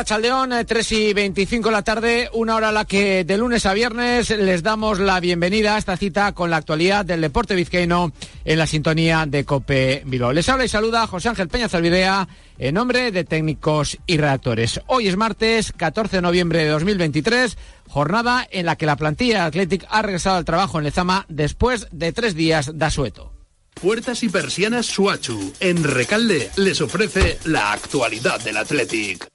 Arracha León, 3 y 25 de la tarde, una hora a la que de lunes a viernes les damos la bienvenida a esta cita con la actualidad del deporte vizcaíno en la sintonía de Cope Bilbao. Les habla y saluda José Ángel Peña Zalvidea en nombre de técnicos y redactores. Hoy es martes 14 de noviembre de 2023, jornada en la que la plantilla Athletic ha regresado al trabajo en Lezama después de tres días de asueto. Puertas y persianas Suachu. En Recalde les ofrece la actualidad del Athletic.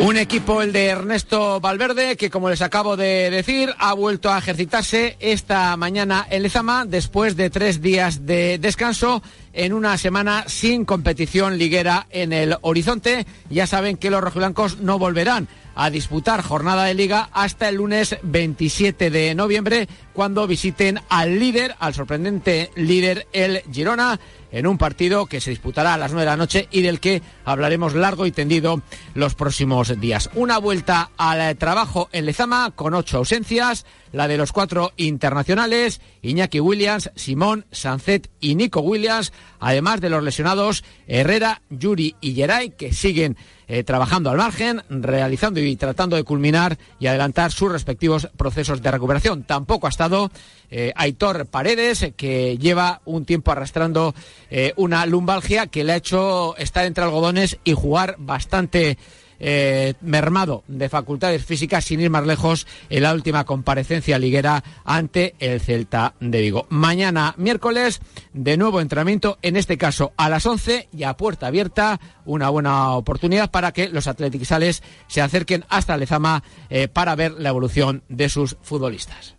Un equipo, el de Ernesto Valverde, que como les acabo de decir, ha vuelto a ejercitarse esta mañana en Lezama después de tres días de descanso en una semana sin competición liguera en el horizonte. Ya saben que los rojiblancos no volverán a disputar jornada de liga hasta el lunes 27 de noviembre cuando visiten al líder, al sorprendente líder el Girona en un partido que se disputará a las 9 de la noche y del que hablaremos largo y tendido los próximos días. Una vuelta al trabajo en Lezama con ocho ausencias, la de los cuatro internacionales, Iñaki Williams, Simón, Sancet y Nico Williams, además de los lesionados Herrera, Yuri y Geray, que siguen eh, trabajando al margen, realizando y tratando de culminar y adelantar sus respectivos procesos de recuperación. Tampoco ha estado eh, Aitor Paredes, que lleva un tiempo arrastrando eh, una lumbalgia que le ha hecho estar entre algodones y jugar bastante eh, mermado de facultades físicas, sin ir más lejos, en la última comparecencia liguera ante el Celta de Vigo. Mañana, miércoles, de nuevo entrenamiento, en este caso a las 11 y a puerta abierta, una buena oportunidad para que los atleticales se acerquen hasta Lezama eh, para ver la evolución de sus futbolistas.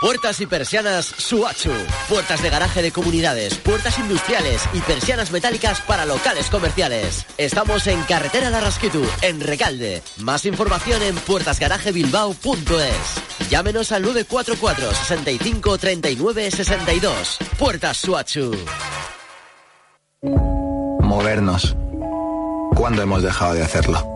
Puertas y persianas Suachu. Puertas de garaje de comunidades, puertas industriales y persianas metálicas para locales comerciales. Estamos en Carretera de Rasquitu, en Recalde. Más información en puertasgarajebilbao.es. Llámenos al 944 65 39 62. Puertas Suachu. Movernos. ¿Cuándo hemos dejado de hacerlo?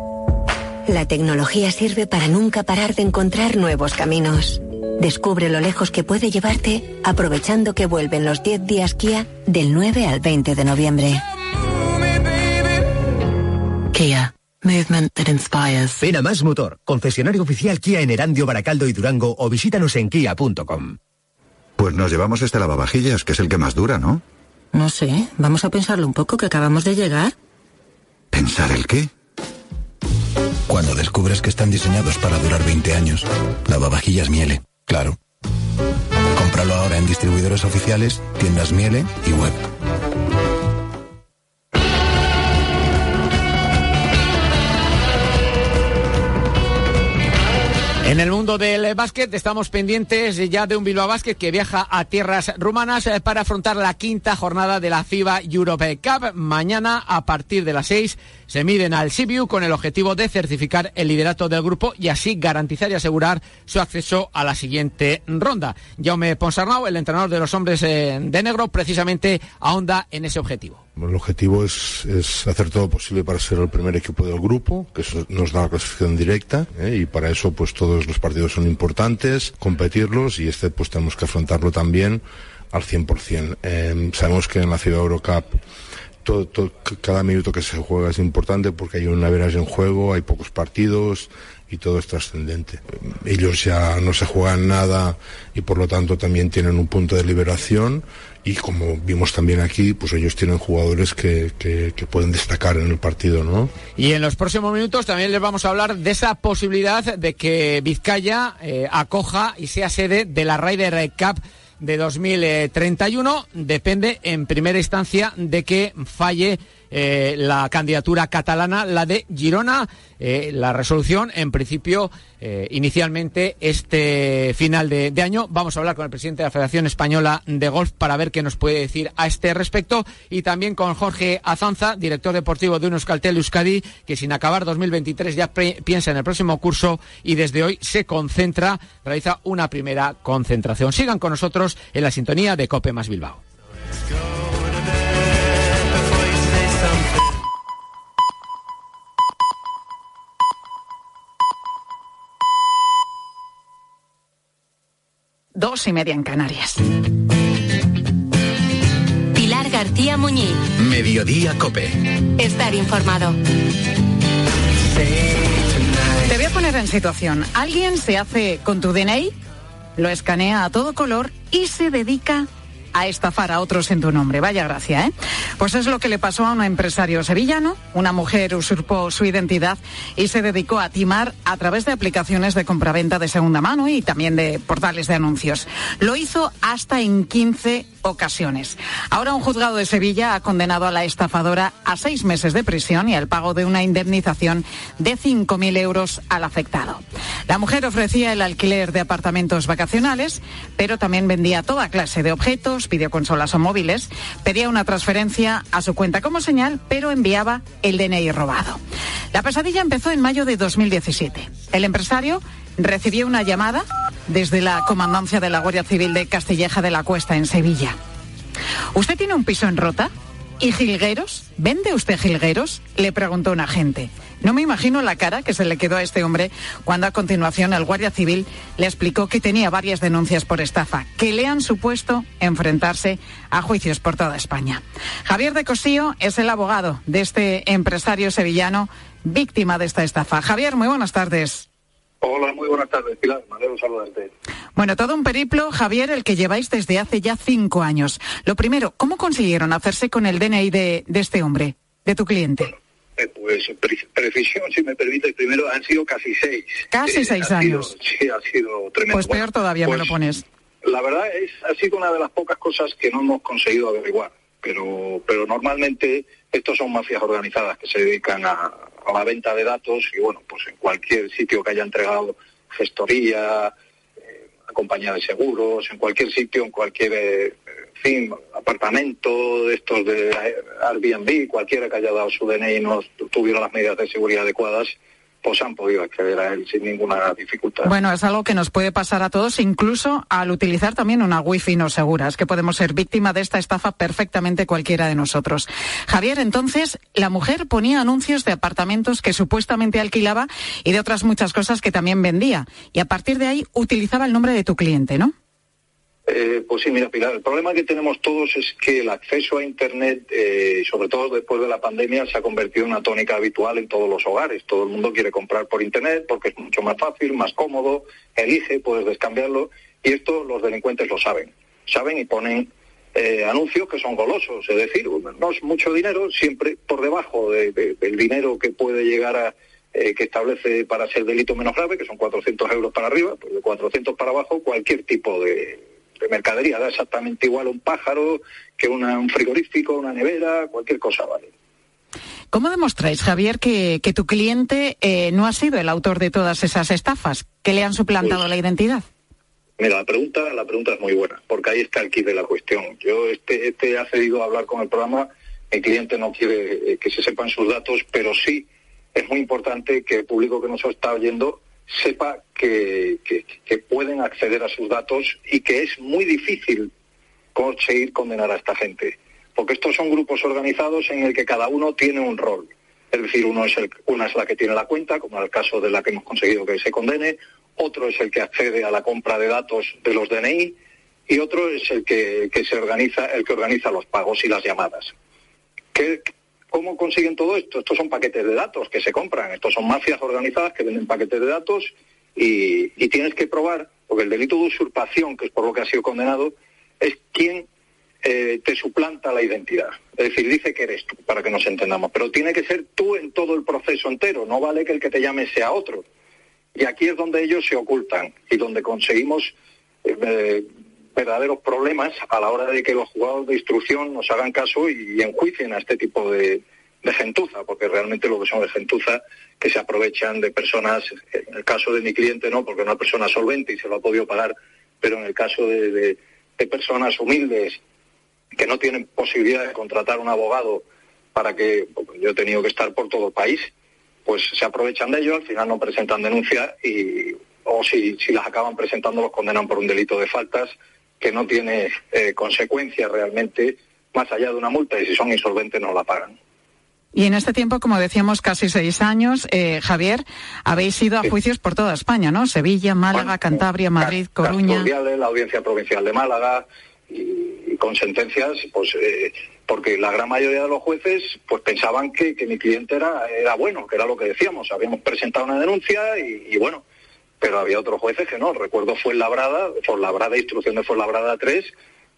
La tecnología sirve para nunca parar de encontrar nuevos caminos Descubre lo lejos que puede llevarte aprovechando que vuelven los 10 días Kia del 9 al 20 de noviembre. Kia. Movement that inspires. Ven a Más Motor, concesionario oficial Kia en Erandio, Baracaldo y Durango o visítanos en kia.com. Pues nos llevamos este lavavajillas, que es el que más dura, ¿no? No sé, vamos a pensarlo un poco, que acabamos de llegar. ¿Pensar el qué? Cuando descubres que están diseñados para durar 20 años, lavavajillas Miele. Claro. Cómpralo ahora en distribuidores oficiales, tiendas Miele y web. En el mundo del básquet estamos pendientes ya de un Bilbao Básquet que viaja a tierras rumanas eh, para afrontar la quinta jornada de la FIBA Europe Cup. Mañana a partir de las seis se miden al Sibiu con el objetivo de certificar el liderato del grupo y así garantizar y asegurar su acceso a la siguiente ronda. Jaume Ponsarnau, el entrenador de los hombres eh, de negro, precisamente ahonda en ese objetivo. El objetivo es, hacer todo posible para ser el primer equipo del grupo, que eso nos da la clasificación directa, ¿eh? y para eso pues todos los partidos son importantes, competirlos y este pues tenemos que afrontarlo también al 100%. Eh, sabemos que en la FIBA Eurocup todo, cada minuto que se juega es importante porque hay una veras en juego, hay pocos partidos y todo es trascendente. Ellos ya no se juegan nada y por lo tanto también tienen un punto de liberación y como vimos también aquí, pues ellos tienen jugadores que, pueden destacar en el partido, ¿no? Y en los próximos minutos también les vamos a hablar de esa posibilidad de que Vizcaya eh, acoja y sea sede de la Ryder Cup de 2031. Depende en primera instancia de que falle eh, la candidatura catalana, la de Girona. Eh, la resolución, en principio, eh, inicialmente este final de, año. Vamos a hablar con el presidente de la Federación Española de Golf para ver qué nos puede decir a este respecto y también con Jorge Azanza, director deportivo de Unoscaltel Euskadi, que sin acabar 2023 ya piensa en el próximo curso y desde hoy se concentra, realiza una primera concentración. Sigan con nosotros en la sintonía de Cope más Bilbao. Dos y media en Canarias. García Muñiz. Mediodía Cope. Estar informado. Te voy a poner en situación. Alguien se hace con tu DNI, lo escanea a todo color y se dedica a estafar a otros en tu nombre. Vaya gracia, ¿eh? Pues es lo que le pasó a un empresario sevillano. Una mujer usurpó su identidad y se dedicó a timar a través de aplicaciones de compraventa de segunda mano y también de portales de anuncios. Lo hizo hasta en 15 ocasiones. Ahora un juzgado de Sevilla ha condenado a la estafadora a seis meses de prisión y al pago de una indemnización de 5.000 euros al afectado. La mujer ofrecía el alquiler de apartamentos vacacionales, pero también vendía toda clase de objetos, videoconsolas o móviles, pedía una transferencia a su cuenta como señal, pero enviaba el DNI robado. La pesadilla empezó en mayo de 2017. El empresario recibió una llamada desde la comandancia de la Guardia Civil de Castilleja de la Cuesta en Sevilla. ¿Usted tiene un piso en Rota? ¿Y jilgueros? ¿Vende usted jilgueros? Le preguntó un agente. No me imagino la cara que se le quedó a este hombre cuando a continuación el Guardia Civil le explicó que tenía varias denuncias por estafa, que le han supuesto enfrentarse a juicios por toda España. Javier de Cosío es el abogado de este empresario sevillano víctima de esta estafa. Javier, muy buenas tardes. Hola, muy buenas tardes, Pilar. Me alegro saludarte. Bueno, todo un periplo, Javier, el que lleváis desde hace ya cinco años. Lo primero, ¿cómo consiguieron hacerse con el DNI de, este hombre, de tu cliente? Eh, pues precisión, si me permite, primero han sido casi seis. Casi eh, seis años. sí, ha sido tremendo. Pues peor todavía me lo pues, pones. La verdad es, ha sido una de las pocas cosas que no hemos conseguido averiguar, pero, pero normalmente estos son mafias organizadas que se dedican a, a la venta de datos y bueno, pues en cualquier sitio que haya entregado gestoría, eh, compañía de seguros, en cualquier sitio, en cualquier eh, fin, apartamento de estos de Airbnb, cualquiera que haya dado su DNI y no tuviera las medidas de seguridad adecuadas, pues han podido acceder a él sin ninguna dificultad. Bueno, es algo que nos puede pasar a todos, incluso al utilizar también una wifi no segura. Es que podemos ser víctima de esta estafa perfectamente cualquiera de nosotros. Javier, entonces, la mujer ponía anuncios de apartamentos que supuestamente alquilaba y de otras muchas cosas que también vendía. Y a partir de ahí utilizaba el nombre de tu cliente, ¿no? Eh, pues sí, mira, Pilar, el problema que tenemos todos es que el acceso a Internet, eh, sobre todo después de la pandemia, se ha convertido en una tónica habitual en todos los hogares. Todo el mundo quiere comprar por Internet porque es mucho más fácil, más cómodo, elige, puedes descambiarlo, y esto los delincuentes lo saben. Saben y ponen eh, anuncios que son golosos, es decir, no es mucho dinero, siempre por debajo del dinero que puede llegar a, que establece para ser delito menos grave, que son 400 euros para arriba, pues de 400 para abajo, cualquier tipo de, de mercadería. Da exactamente igual un pájaro que un frigorífico, una nevera, cualquier cosa vale. ¿Cómo demostráis, Javier, que, tu cliente eh, no ha sido el autor de todas esas estafas que le han suplantado pues, la identidad? Mira, la pregunta, la pregunta es muy buena, porque ahí está el kit de la cuestión. Yo este, este ha cedido a hablar con el programa, el cliente no quiere eh, que se sepan sus datos, pero sí es muy importante que el público que nos está oyendo sepa que, pueden acceder a sus datos y que es muy difícil conseguir condenar a esta gente. Porque estos son grupos organizados en el que cada uno tiene un rol. Es decir, uno es una es la que tiene la cuenta, como en el caso de la que hemos conseguido que se condene, otro es el que accede a la compra de datos de los DNI y otro es el que, se organiza, el que organiza los pagos y las llamadas. ¿Qué, ¿Cómo consiguen todo esto? Estos son paquetes de datos que se compran, estos son mafias organizadas que venden paquetes de datos y, tienes que probar, porque el delito de usurpación, que es por lo que ha sido condenado, es quien eh, te suplanta la identidad. Es decir, dice que eres tú, para que nos entendamos, pero tiene que ser tú en todo el proceso entero, no vale que el que te llame sea otro. Y aquí es donde ellos se ocultan y donde conseguimos eh, verdaderos problemas a la hora de que los juzgados de instrucción nos hagan caso y, enjuicien a este tipo de, gentuza, porque realmente lo que son de gentuza que se aprovechan de personas, en el caso de mi cliente no, porque es una persona solvente y se lo ha podido pagar, pero en el caso de, personas humildes que no tienen posibilidad de contratar un abogado para que yo he tenido que estar por todo el país, pues se aprovechan de ello, al final no presentan denuncia y o si, si las acaban presentando los condenan por un delito de faltas que no tiene eh, consecuencias realmente más allá de una multa y si son insolventes no la pagan. Y en este tiempo, como decíamos, casi seis años, eh, Javier, habéis ido a juicios por toda España, ¿no? Sevilla, Málaga, Cantabria, Madrid, Coruña. la Audiencia Provincial de Málaga y, con sentencias, pues, eh, porque la gran mayoría de los jueces pues pensaban que, que mi cliente era, era bueno, que era lo que decíamos. Habíamos presentado una denuncia y, y bueno, pero había otros jueces que no. Recuerdo fue Labrada, Labrada, instrucción de Labrada 3.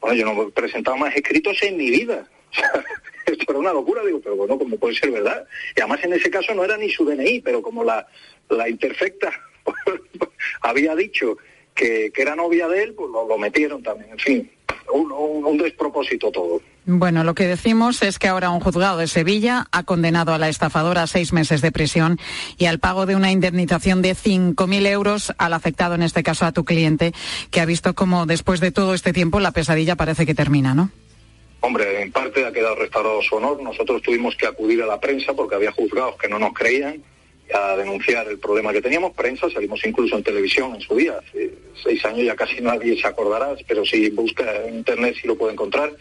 Bueno, yo no he presentado más escritos en mi vida. esto era una locura, digo, pero bueno, como puede ser verdad. Y además en ese caso no era ni su DNI, pero como la, la imperfecta había dicho que, que, era novia de él, pues lo, lo metieron también. En fin, un, un, un, despropósito todo. Bueno, lo que decimos es que ahora un juzgado de Sevilla ha condenado a la estafadora a seis meses de prisión y al pago de una indemnización de 5.000 euros al afectado, en este caso a tu cliente, que ha visto como después de todo este tiempo la pesadilla parece que termina, ¿no? Hombre, en parte ha quedado restaurado su honor. Nosotros tuvimos que acudir a la prensa porque había juzgados que no nos creían a denunciar el problema que teníamos. Prensa, salimos incluso en televisión en su día. Hace seis años ya casi nadie se acordará, pero si busca en internet sí lo puede encontrar.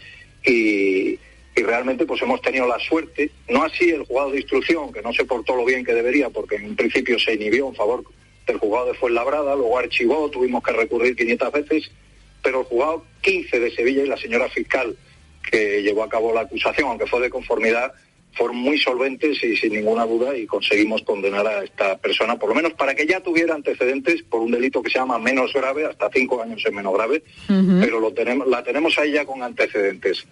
Y, y realmente pues hemos tenido la suerte, no así el juzgado de instrucción, que no se portó lo bien que debería, porque en principio se inhibió en favor del juzgado de Fuenlabrada, luego archivó, tuvimos que recurrir 500 veces, pero el juzgado 15 de Sevilla y la señora fiscal que llevó a cabo la acusación, aunque fue de conformidad, fueron muy solventes y sin ninguna duda y conseguimos condenar a esta persona, por lo menos para que ya tuviera antecedentes por un delito que se llama menos grave, hasta cinco años es menos grave, uh -huh. pero lo tenemos, la tenemos ahí ya con antecedentes.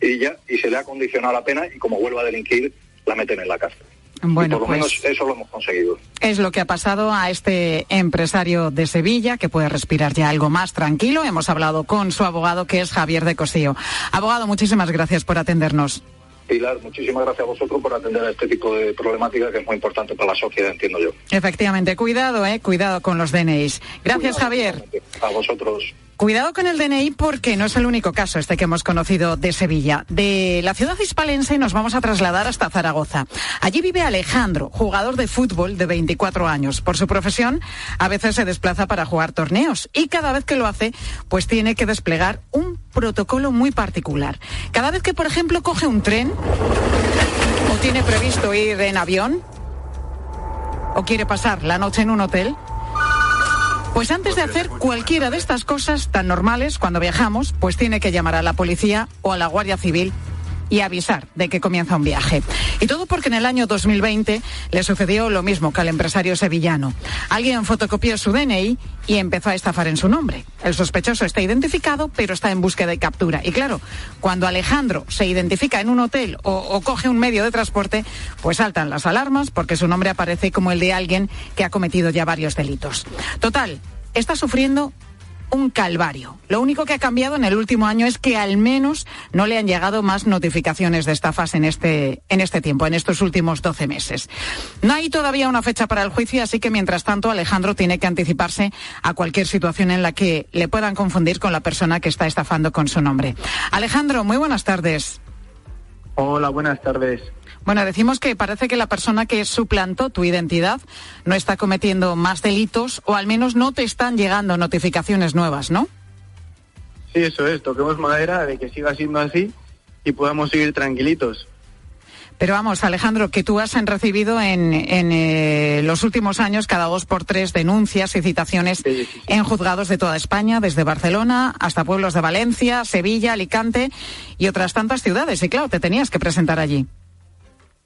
Y ya, y se le ha condicionado la pena y como vuelva a delinquir, la meten en la cárcel. Bueno, y por lo pues menos eso lo hemos conseguido. Es lo que ha pasado a este empresario de Sevilla, que puede respirar ya algo más tranquilo. Hemos hablado con su abogado, que es Javier de Cosío. Abogado, muchísimas gracias por atendernos. Pilar, muchísimas gracias a vosotros por atender a este tipo de problemática que es muy importante para la sociedad, entiendo yo. Efectivamente, cuidado, eh, cuidado con los DNIs. Gracias, Cuidado, Javier. A vosotros. Cuidado con el DNI porque no es el único caso este que hemos conocido de Sevilla. De la ciudad hispalense nos vamos a trasladar hasta Zaragoza. Allí vive Alejandro, jugador de fútbol de 24 años. Por su profesión, a veces se desplaza para jugar torneos y cada vez que lo hace, pues tiene que desplegar un protocolo muy particular. Cada vez que, por ejemplo, coge un tren o tiene previsto ir en avión o quiere pasar la noche en un hotel, pues antes de hacer cualquiera de estas cosas tan normales cuando viajamos, pues tiene que llamar a la policía o a la Guardia Civil y avisar de que comienza un viaje. Y todo porque en el año 2020 le sucedió lo mismo que al empresario sevillano. Alguien fotocopió su DNI y empezó a estafar en su nombre. El sospechoso está identificado, pero está en búsqueda y captura. Y claro, cuando Alejandro se identifica en un hotel o, o coge un medio de transporte, pues saltan las alarmas porque su nombre aparece como el de alguien que ha cometido ya varios delitos. Total, está sufriendo un calvario. Lo único que ha cambiado en el último año es que al menos no le han llegado más notificaciones de estafas en este, en este tiempo, en estos últimos 12 meses. No hay todavía una fecha para el juicio, así que mientras tanto Alejandro tiene que anticiparse a cualquier situación en la que le puedan confundir con la persona que está estafando con su nombre. Alejandro, muy buenas tardes. Hola, buenas tardes. Bueno, decimos que parece que la persona que suplantó tu identidad no está cometiendo más delitos o al menos no te están llegando notificaciones nuevas, ¿no? Sí, eso es. Toquemos madera de que siga siendo así y podamos seguir tranquilitos. Pero vamos, Alejandro, que tú has recibido en, en eh, los últimos años cada dos por tres denuncias y citaciones Sí, sí, sí. en juzgados de toda España, desde Barcelona hasta pueblos de Valencia, Sevilla, Alicante y otras tantas ciudades. Y claro, te tenías que presentar allí.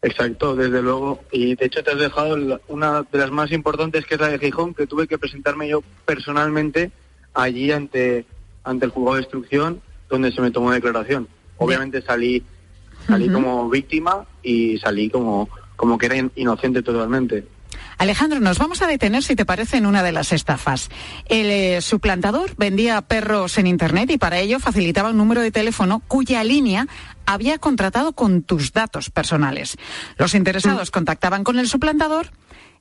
Exacto, desde luego. Y de hecho te has dejado una de las más importantes, que es la de Gijón, que tuve que presentarme yo personalmente allí ante, ante el juzgado de instrucción, donde se me tomó declaración. Obviamente salí, salí como víctima y salí como, como que era in- inocente totalmente. Alejandro, nos vamos a detener, si te parece, en una de las estafas. El eh, suplantador vendía perros en Internet y para ello facilitaba un número de teléfono cuya línea había contratado con tus datos personales. Los interesados contactaban con el suplantador,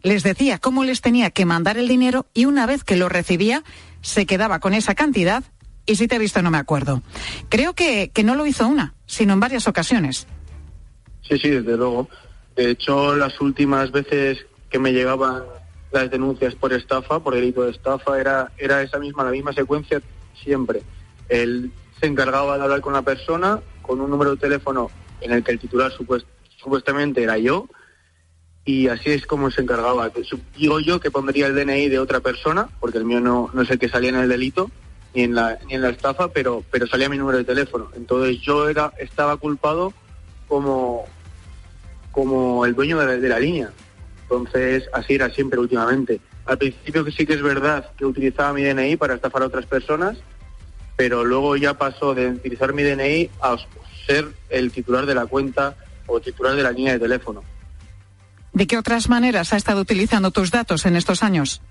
les decía cómo les tenía que mandar el dinero y una vez que lo recibía, se quedaba con esa cantidad y si te he visto no me acuerdo. Creo que, que no lo hizo una, sino en varias ocasiones. Sí, sí, desde luego. De hecho, las últimas veces que me llegaban las denuncias por estafa, por delito de estafa, era, era esa misma, la misma secuencia siempre. Él se encargaba de hablar con la persona, con un número de teléfono en el que el titular supuest- supuestamente era yo, y así es como se encargaba. Digo yo que pondría el DNI de otra persona, porque el mío no, no es el que salía en el delito, ni en la, ni en la estafa, pero, pero salía mi número de teléfono. Entonces yo era, estaba culpado como, como el dueño de la línea. Entonces así era siempre últimamente. Al principio que sí que es verdad que utilizaba mi DNI para estafar a otras personas, pero luego ya pasó de utilizar mi DNI a ser el titular de la cuenta o titular de la línea de teléfono. ¿De qué otras maneras ha estado utilizando tus datos en estos años?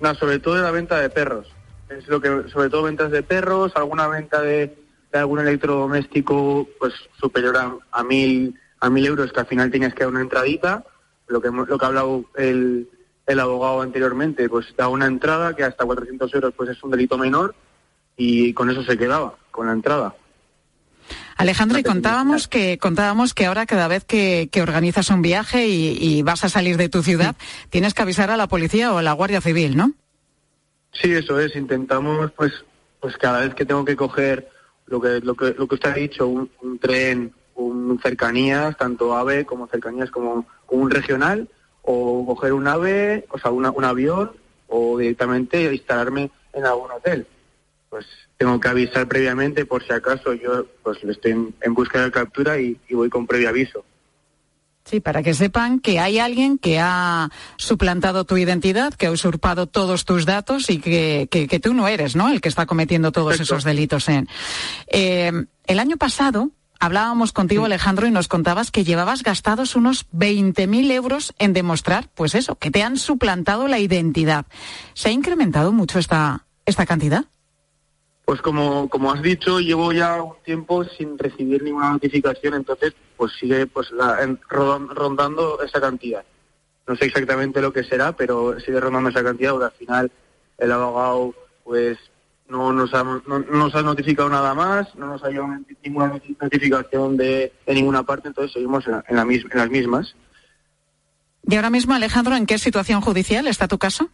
No, sobre todo de la venta de perros. Es lo que, sobre todo ventas de perros, alguna venta de, de algún electrodoméstico pues superior a, a mil a mil euros que al final tenías que dar una entradita, lo que hemos- lo que ha hablado el, el abogado anteriormente, pues da una entrada que hasta 400 euros pues es un delito menor y con eso se quedaba, con la entrada. Alejandro, y contábamos que contábamos que ahora cada vez que, que organizas un viaje y, y vas a salir de tu ciudad, tienes que avisar a la policía o a la Guardia Civil, ¿no? Sí, eso es. Intentamos, pues, pues cada vez que tengo que coger lo que lo que lo que usted ha dicho, un, un tren, un cercanías, tanto AVE como cercanías como, como un regional, o coger un AVE, o sea, una- un avión, o directamente instalarme en algún hotel. Pues tengo que avisar previamente por si acaso yo pues estoy en, en búsqueda de captura y, y voy con previo aviso. Sí, para que sepan que hay alguien que ha suplantado tu identidad, que ha usurpado todos tus datos y que, que- que tú no eres, ¿no? El que está cometiendo todos esos delitos. En. Eh, el año pasado hablábamos contigo, Alejandro, y nos contabas que llevabas gastados unos 20.000 euros en demostrar, pues eso, que te han suplantado la identidad. ¿Se ha incrementado mucho esta, esta cantidad? Pues como, como has dicho, llevo ya un tiempo sin recibir ninguna notificación, entonces pues sigue pues la- en- rodon- rondando esa cantidad. No sé exactamente lo que será, pero sigue rondando esa cantidad, porque al final el abogado pues no nos ha, no, no nos ha notificado nada más, no nos ha llegado ninguna noti- notificación de, de ninguna parte, entonces seguimos en, la- en la mis- en las mismas. Y ahora mismo, Alejandro, ¿en qué situación judicial está tu caso?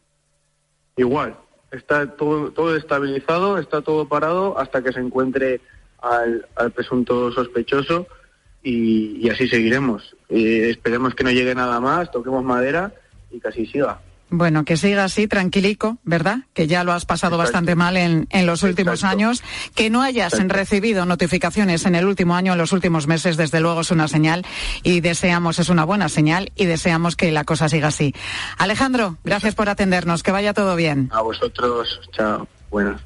Igual, está todo, todo estabilizado, está todo parado hasta que se encuentre al, al presunto sospechoso y, y así seguiremos. Eh, esperemos que no llegue nada más, toquemos madera y que así siga. Bueno, que siga así, tranquilico, ¿verdad? Que ya lo has pasado bastante mal en, en los últimos años. Que no hayas recibido notificaciones en el último año, en los últimos meses, desde luego es una señal y deseamos, es una buena señal y deseamos que la cosa siga así. Alejandro, gracias por atendernos, que vaya todo bien. A vosotros, chao, buenas.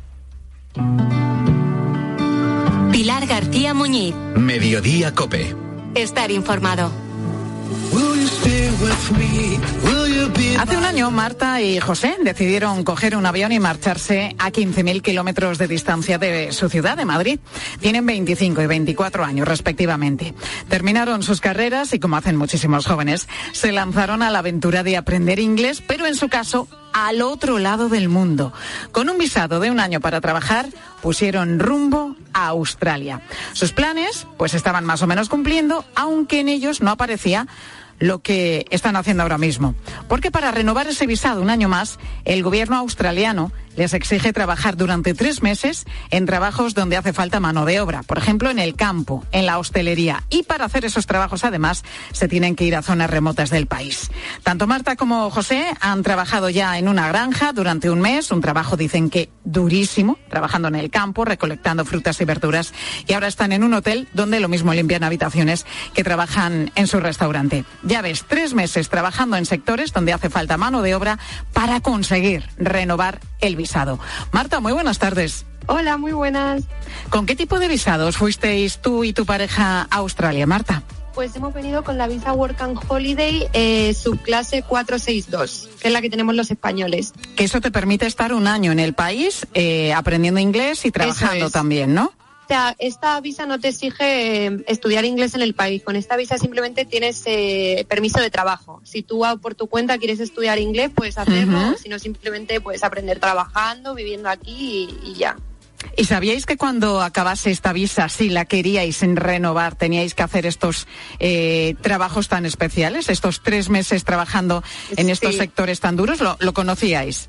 Pilar García Muñiz. Mediodía Cope. Estar informado. Hace un año, Marta y José decidieron coger un avión y marcharse a 15.000 kilómetros de distancia de su ciudad, de Madrid. Tienen 25 y 24 años, respectivamente. Terminaron sus carreras y, como hacen muchísimos jóvenes, se lanzaron a la aventura de aprender inglés, pero en su caso, al otro lado del mundo. Con un visado de un año para trabajar, pusieron rumbo a Australia. Sus planes, pues estaban más o menos cumpliendo, aunque en ellos no aparecía lo que están haciendo ahora mismo. Porque para renovar ese visado un año más, el gobierno australiano les exige trabajar durante tres meses en trabajos donde hace falta mano de obra, por ejemplo, en el campo, en la hostelería. Y para hacer esos trabajos, además, se tienen que ir a zonas remotas del país. Tanto Marta como José han trabajado ya en una granja durante un mes, un trabajo, dicen que durísimo, trabajando en el campo, recolectando frutas y verduras. Y ahora están en un hotel donde lo mismo limpian habitaciones que trabajan en su restaurante. Ya ves, tres meses trabajando en sectores donde hace falta mano de obra para conseguir renovar el visado. Marta, muy buenas tardes. Hola, muy buenas. ¿Con qué tipo de visados fuisteis tú y tu pareja a Australia, Marta? Pues hemos venido con la visa Work and Holiday eh, subclase 462, que es la que tenemos los españoles. Que eso te permite estar un año en el país eh, aprendiendo inglés y trabajando es. también, ¿no? O sea, esta visa no te exige eh, estudiar inglés en el país. Con esta visa simplemente tienes eh, permiso de trabajo. Si tú ah, por tu cuenta quieres estudiar inglés, puedes hacerlo. Ujú. Si no, simplemente puedes aprender trabajando, viviendo aquí y, y ya. ¿Y sabíais que cuando acabase esta visa, si la queríais en renovar, teníais que hacer estos eh, trabajos tan especiales, estos tres meses trabajando en estos Sí. sectores tan duros? ¿Lo, lo conocíais?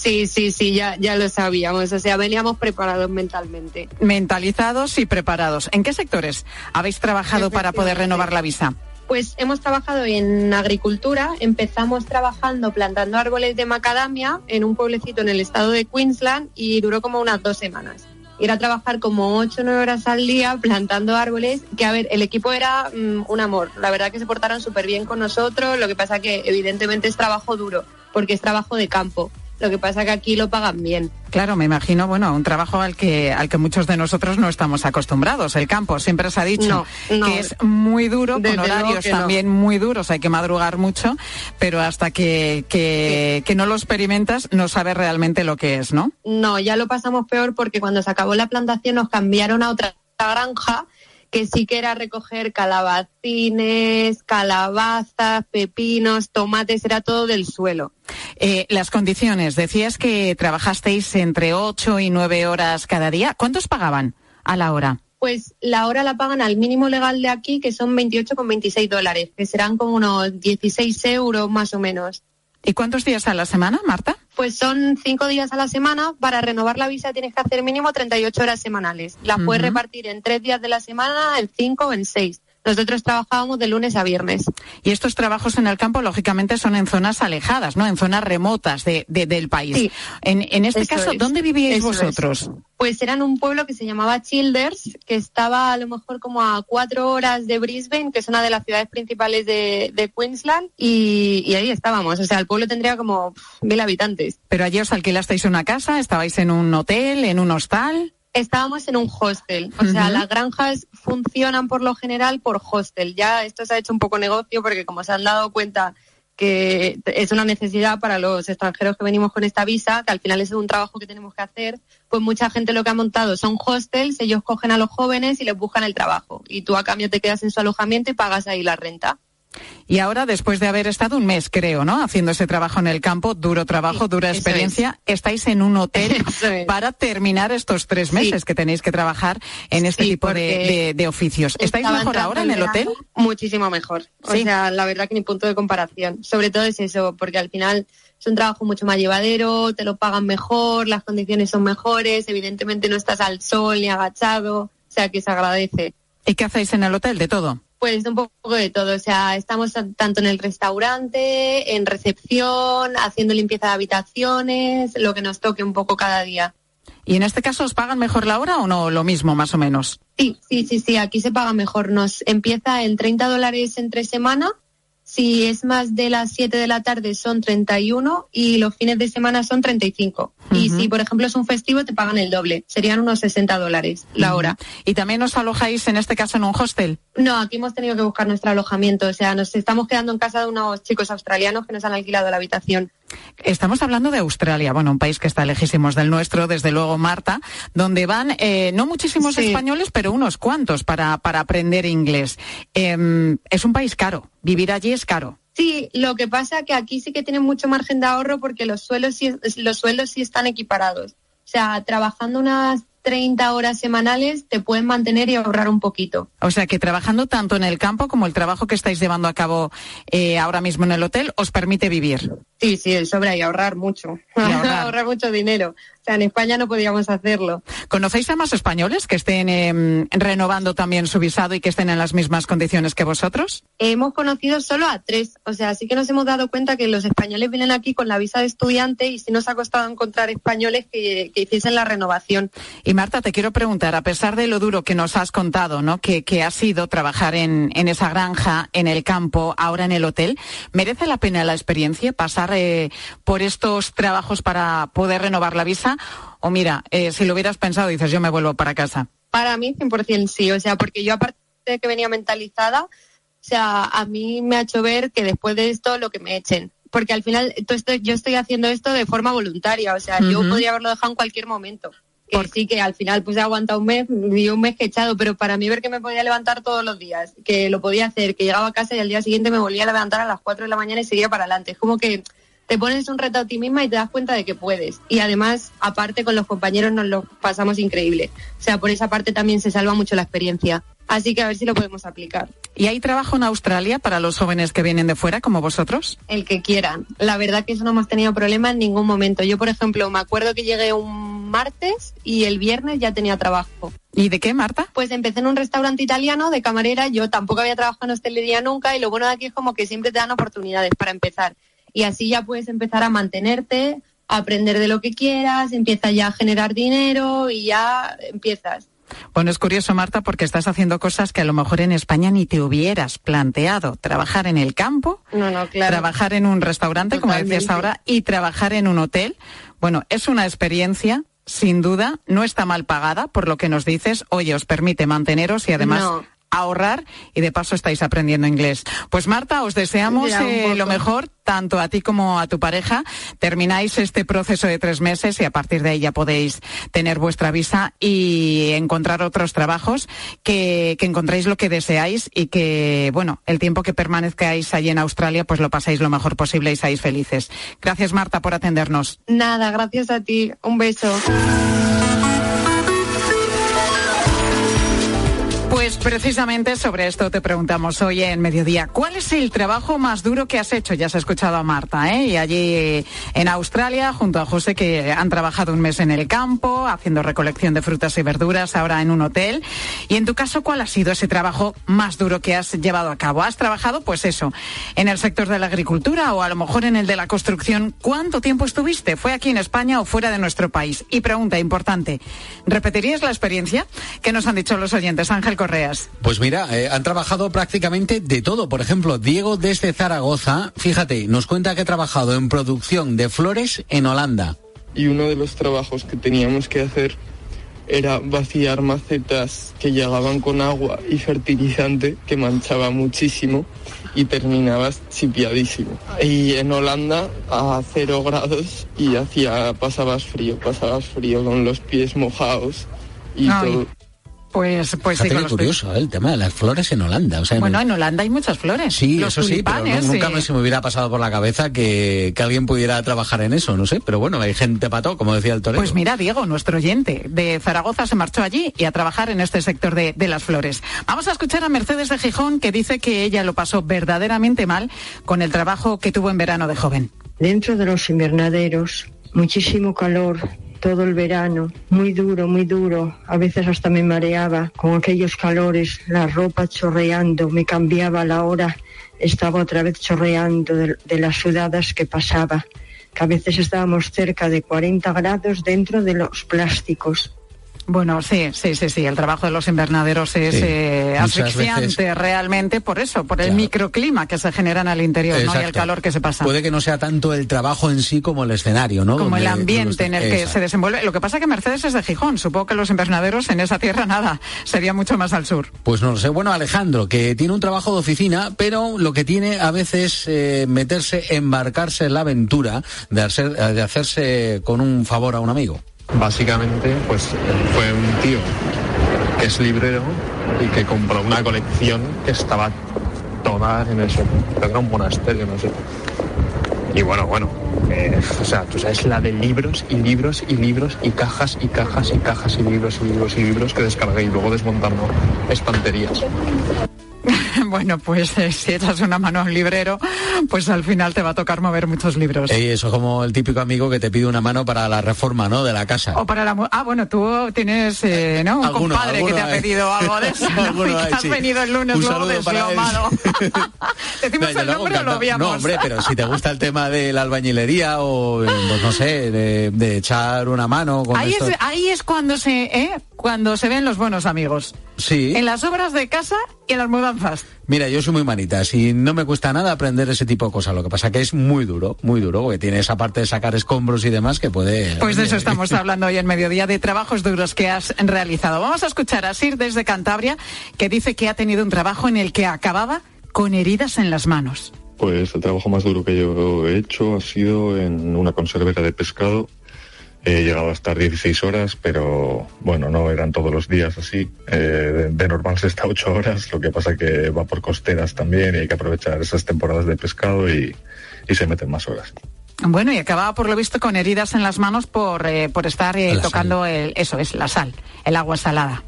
Sí, sí, sí, ya, ya lo sabíamos. O sea, veníamos preparados mentalmente. Mentalizados y preparados. ¿En qué sectores habéis trabajado para poder renovar la visa? Pues hemos trabajado en agricultura, empezamos trabajando plantando árboles de macadamia en un pueblecito en el estado de Queensland y duró como unas dos semanas. Ir a trabajar como 8 o 9 horas al día plantando árboles, que a ver, el equipo era mm, un amor, la verdad que se portaron súper bien con nosotros, lo que pasa que evidentemente es trabajo duro, porque es trabajo de campo. Lo que pasa que aquí lo pagan bien. Claro, me imagino, bueno, un trabajo al que al que muchos de nosotros no estamos acostumbrados. El campo siempre se ha dicho que es muy duro, con horarios también muy duros, hay que madrugar mucho, pero hasta que, que, que no lo experimentas no sabes realmente lo que es, ¿no? No, ya lo pasamos peor porque cuando se acabó la plantación nos cambiaron a otra granja que sí que era recoger calabacines, calabazas, pepinos, tomates, era todo del suelo. Eh, las condiciones, decías que trabajasteis entre 8 y 9 horas cada día. ¿Cuántos pagaban a la hora? Pues la hora la pagan al mínimo legal de aquí, que son 28,26 dólares, que serán como unos 16 euros más o menos. ¿Y cuántos días a la semana, Marta? Pues son cinco días a la semana. Para renovar la visa tienes que hacer mínimo 38 horas semanales. La puedes repartir en tres días de la semana, en cinco o en seis. Nosotros trabajábamos de lunes a viernes. Y estos trabajos en el campo, lógicamente, son en zonas alejadas, ¿no? En zonas remotas de, del país. Sí. En, este caso, ¿dónde vivíais vosotros? es. Pues era en un pueblo que se llamaba Childers, que estaba a lo mejor como a cuatro horas de Brisbane, que es una de las ciudades principales de, de Queensland, y, y ahí estábamos. O sea, el pueblo tendría como mil habitantes. ¿Pero allí os alquilasteis una casa? ¿Estabais en un hotel, en un hostal? Estábamos en un hostel, o sea, las granjas funcionan por lo general por hostel. Ya esto se ha hecho un poco negocio porque como se han dado cuenta que es una necesidad para los extranjeros que venimos con esta visa, que al final es un trabajo que tenemos que hacer, pues mucha gente lo que ha montado son hostels, ellos cogen a los jóvenes y les buscan el trabajo. Y tú a cambio te quedas en su alojamiento y pagas ahí la renta. Y ahora, después de haber estado un mes, creo, ¿no? Haciendo ese trabajo en el campo, duro trabajo, dura experiencia, estáis en un hotel para terminar estos tres meses que tenéis que trabajar en este Sí, tipo de, de- de oficios. ¿Estáis mejor ahora en el hotel? Muchísimo mejor. O sea, la verdad que ni punto de comparación. Sobre todo es eso, porque al final es un trabajo mucho más llevadero, te lo pagan mejor, las condiciones son mejores, evidentemente no estás al sol ni agachado, o sea que se agradece. ¿Y qué hacéis en el hotel? De todo. Pues un poco de todo, o sea, estamos tanto en el restaurante, en recepción, haciendo limpieza de habitaciones, lo que nos toque un poco cada día. ¿Y en este caso os pagan mejor la hora o no lo mismo, más o menos? Sí, sí, sí, sí, aquí se paga mejor. Nos empieza en 30 dólares entre semana. Si es más de las 7 de la tarde son 31 y los fines de semana son 35. Y Ujú. si, por ejemplo, es un festivo, te pagan el doble. Serían unos 60 dólares la hora. ¿Y también os alojáis en este caso en un hostel? No, aquí hemos tenido que buscar nuestro alojamiento. O sea, nos estamos quedando en casa de unos chicos australianos que nos han alquilado la habitación. Estamos hablando de Australia, bueno, un país que está lejísimos del nuestro, desde luego, Marta, donde van eh, no muchísimos Sí. españoles, pero unos cuantos para, para aprender inglés. Em, es un país caro, vivir allí es caro. Sí, lo que pasa que aquí sí que tienen mucho margen de ahorro porque los sueldos sí, los sueldos sí están equiparados. O sea, trabajando unas 30 horas semanales te pueden mantener y ahorrar un poquito. O sea que trabajando tanto en el campo como el trabajo que estáis llevando a cabo eh, ahora mismo en el hotel os permite vivir. Sí, sí, de sobra y ahorrar mucho. Y ahorrar. ahorrar mucho dinero. O sea, en España no podíamos hacerlo. ¿Conocéis a más españoles que estén em, renovando también su visado y que estén en las mismas condiciones que vosotros? Hemos conocido solo a tres. O sea, sí que nos hemos dado cuenta que los españoles vienen aquí con la visa de estudiante y sí nos ha costado encontrar españoles que, que hiciesen la renovación. Y Marta, te quiero preguntar, a pesar de lo duro que nos has contado, ¿no? Que, que ha sido trabajar en, en esa granja, en el campo, ahora en el hotel, ¿merece la pena la experiencia pasar eh, por estos trabajos para poder renovar la visa? O mira, eh, si lo hubieras pensado, dices, yo me vuelvo para casa. Para mí, 100% sí. O sea, porque yo aparte de que venía mentalizada, o sea, a mí me ha hecho ver que después de esto lo que me echen. Porque al final todo esto- yo estoy haciendo esto de forma voluntaria. O sea, yo podría haberlo dejado en cualquier momento. Que sí, que al final pues he aguantado un mes y un mes que he echado, pero para mí ver que me podía levantar todos los días, que lo podía hacer, que llegaba a casa y al día siguiente me volvía a levantar a las 4 de la mañana y seguía para adelante. Es como que te pones un reto a ti misma y te das cuenta de que puedes. Y además, aparte con los compañeros nos lo pasamos increíble. O sea, por esa parte también se salva mucho la experiencia. Así que a ver si lo podemos aplicar. ¿Y hay trabajo en Australia para los jóvenes que vienen de fuera, como vosotros? El que quieran. La verdad que eso no hemos tenido problema en ningún momento. Yo, por ejemplo, me acuerdo que llegué un martes y el viernes ya tenía trabajo. ¿Y de qué, Marta? Pues empecé en un restaurante italiano de camarera. Yo tampoco había trabajado en hostelería nunca y lo bueno de aquí es como que siempre te dan oportunidades para empezar. Y así ya puedes empezar a mantenerte, a aprender de lo que quieras, empieza ya a generar dinero y ya empiezas. Bueno, es curioso, Marta, porque estás haciendo cosas que a lo mejor en España ni te hubieras planteado. Trabajar en el campo, no, no, claro. trabajar en un restaurante, como decías ahora, y trabajar en un hotel. Bueno, es una experiencia sin duda, no está mal pagada, por lo que nos dices, oye, os permite manteneros y además ahorrar y de paso estáis aprendiendo inglés. Pues Marta, os deseamos eh, lo mejor, tanto a ti como a tu pareja. Termináis este proceso de tres meses y a partir de ahí ya podéis tener vuestra visa y encontrar otros trabajos, que, que encontréis lo que deseáis y que, bueno, el tiempo que permanezcáis allí en Australia, pues lo pasáis lo mejor posible y seáis felices. Gracias Marta por atendernos. Nada, gracias a ti. Un beso. Precisamente sobre esto te preguntamos hoy en Mediodía. ¿Cuál es el trabajo más duro que has hecho? Ya has escuchado a Marta, ¿eh? Y allí en Australia, junto a José, que han trabajado un mes en el campo, haciendo recolección de frutas y verduras, ahora en un hotel. Y en tu caso, ¿cuál ha sido ese trabajo más duro que has llevado a cabo? ¿Has trabajado, pues eso, en el sector de la agricultura o a lo mejor en el de la construcción? ¿Cuánto tiempo estuviste? ¿Fue aquí en España o fuera de nuestro país? Y pregunta importante, ¿repetirías la experiencia? ¿Qué nos han dicho los oyentes? Ángel Pues mira, eh, han trabajado prácticamente de todo. Por ejemplo, Diego desde Zaragoza, fíjate, nos cuenta que ha trabajado en producción de flores en Holanda. Y uno de los trabajos que teníamos que hacer era vaciar macetas que llegaban con agua y fertilizante que manchaba muchísimo y terminabas chipiadísimo. Y en Holanda a cero grados y hacía, pasabas frío, pasabas frío con los pies mojados y Ay. todo. Pues, pues sí, los curioso, ¿eh? el tema de las flores en Holanda. O sea, Bueno, no- en Holanda hay muchas flores. Sí, Los eso sí, pero no- nunca sí. me, se me hubiera pasado por la cabeza que, que alguien pudiera trabajar en eso, no sé, pero bueno, hay gente pato, como decía el torero. Pues mira, Diego, nuestro oyente de Zaragoza se marchó allí y a trabajar en este sector de, de las flores. Vamos a escuchar a Mercedes de Gijón que dice que ella lo pasó verdaderamente mal con el trabajo que tuvo en verano de joven. Dentro de los invernaderos, muchísimo calor todo el verano, muy duro, muy duro. A veces hasta me mareaba con aquellos calores, la ropa chorreando, me cambiaba la hora, estaba otra vez chorreando de, las sudadas que pasaba, que a veces estábamos cerca de 40 grados dentro de los plásticos. Bueno, sí, sí, sí, sí. El trabajo de los invernaderos es Sí, eh, asfixiante veces- realmente por eso, por el microclima que se generan al interior ¿no? y el calor que se pasa. Puede que no sea tanto el trabajo en sí como el escenario, ¿no? como el ambiente en el que Exacto. se desenvuelve. Lo que pasa que Mercedes es de Gijón. Supongo que los invernaderos en esa tierra nada. Sería mucho más al sur. Pues no lo sé. Bueno, Alejandro, que tiene un trabajo de oficina, pero lo que tiene a veces eh, meterse, embarcarse en la aventura de, hacer- de hacerse con un favor a un amigo. Básicamente, pues fue un tío que es librero y que compró una colección que estaba toda en. Tendrá un monasterio, no sé. Y bueno, bueno, eh, o sea, tú sabes la de libros y libros y libros y cajas y cajas y cajas y libros y libros y libros que descargué y luego desmontando estanterías. bueno, pues eh, si echas una mano a un librero, pues al final te va a tocar mover muchos libros. Eh, eso es como el típico amigo que te pide una mano para la reforma, ¿no? De la casa. O para la ah bueno tú tienes eh, no un Alguno, compadre que te ha pedido algo de eso y que hay, has sí. venido el lunes Un luego deslomado decimos No, el nombre o lo obviamos No, hombre, pero si te gusta el tema de la albañilería o, eh, pues no sé, de, de echar una mano con ahí esto. es, ahí es cuando se ¿eh? Cuando se ven los buenos amigos Sí. en las obras de casa y en las mudanzas Mira, yo soy muy manita, y no me cuesta nada aprender ese tipo de cosas. Lo que pasa que es muy duro, muy duro, porque tiene esa parte de sacar escombros y demás que puede... Pues de eso estamos hablando hoy en mediodía, de trabajos duros que has realizado. Vamos a escuchar a Sir desde Cantabria, que dice que ha tenido un trabajo en el que acababa con heridas en las manos. Pues el trabajo más duro que yo he hecho ha sido en una conservera de pescado. He llegado a estar 16 horas, pero bueno, no eran todos los días así. Eh, de, de normal se está 8 horas, lo que pasa que va por costeras también y hay que aprovechar esas temporadas de pescado y, y se meten más horas. Bueno, y acababa por lo visto con heridas en las manos por, eh, por estar eh, La tocando el, eso es, la sal, el agua salada.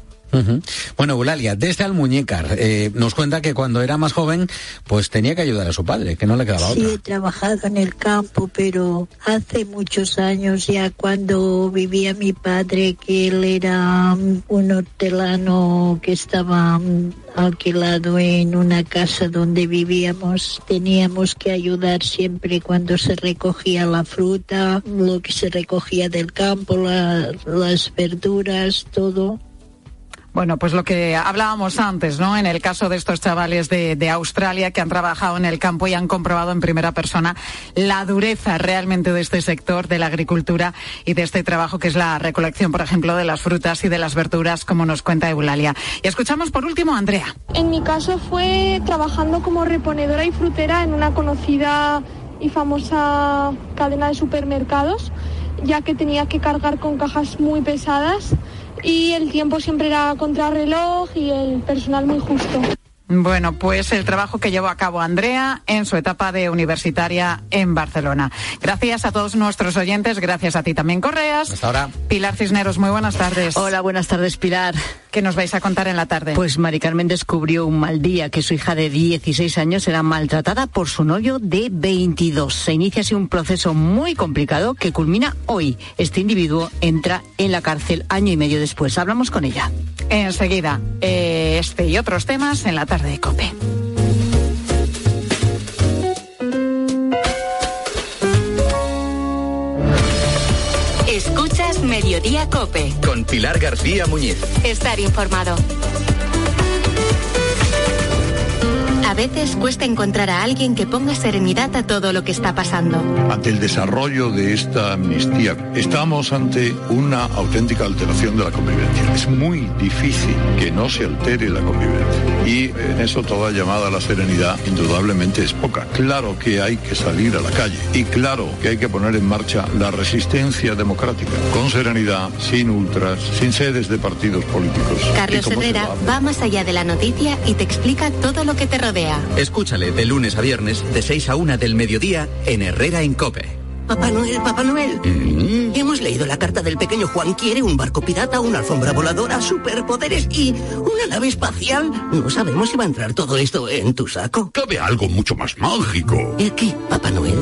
Bueno, Eulalia, desde Almuñécar, eh, nos cuenta que cuando era más joven, pues tenía que ayudar a su padre, que no le quedaba sí, otra. he trabajado en el campo, pero hace muchos años ya cuando vivía mi padre, que él era un hortelano que estaba alquilado en una casa donde vivíamos, teníamos que ayudar siempre cuando se recogía la fruta, lo que se recogía del campo, la- las verduras, todo. Bueno, pues lo que hablábamos antes, ¿no? En el caso de estos chavales de, Australia que han trabajado en el campo y han comprobado en primera persona la dureza realmente de este sector, de la agricultura y de este trabajo que es la recolección, por ejemplo, de las frutas y de las verduras, como nos cuenta Eulalia. Y escuchamos por último a Andrea. En mi caso fue trabajando como reponedora y frutera en una conocida y famosa cadena de supermercados, ya que tenía que cargar con cajas muy pesadas y el tiempo siempre era contrarreloj y el personal muy justo. Bueno, pues el trabajo que llevó a cabo Andrea en su etapa de universitaria en Barcelona. Gracias a todos nuestros oyentes, gracias a ti también, Correas. Hasta ahora. Pilar Cisneros, muy buenas tardes. Hola, buenas tardes, Pilar. ¿Qué nos vais a contar en la tarde? Pues Mari Carmen descubrió un mal día que su hija de 16 años era maltratada por su novio de 22. Se inicia así un proceso muy complicado que culmina hoy. Este individuo entra en la cárcel año y medio después. Hablamos con ella. Enseguida, eh, este y otros temas en la tarde de COPE. Escuchas Mediodía Cope. Con Pilar García Muñiz. Estar informado. A veces cuesta encontrar a alguien que ponga serenidad a todo lo que está pasando. Ante el desarrollo de esta amnistía, estamos ante una auténtica alteración de la convivencia. Es muy difícil que no se altere la convivencia. Y en eso toda llamada a la serenidad indudablemente es poca. Claro que hay que salir a la calle y claro que hay que poner en marcha la resistencia democrática, con serenidad, sin ultras, sin sedes de partidos políticos. Carlos ¿Y cómo se Herrera va más allá de la noticia y te explica todo lo que te rodea. Escúchale de lunes a viernes, de 6 a 1 del mediodía, en Herrera en Cope. Papá Noel, Papá Noel. Hemos leído la carta del pequeño Juan. Quiere un barco pirata, una alfombra voladora, superpoderes y una nave espacial. No sabemos si va a entrar todo esto en tu saco. Cabe algo mucho más mágico. ¿Y qué, Papá Noel?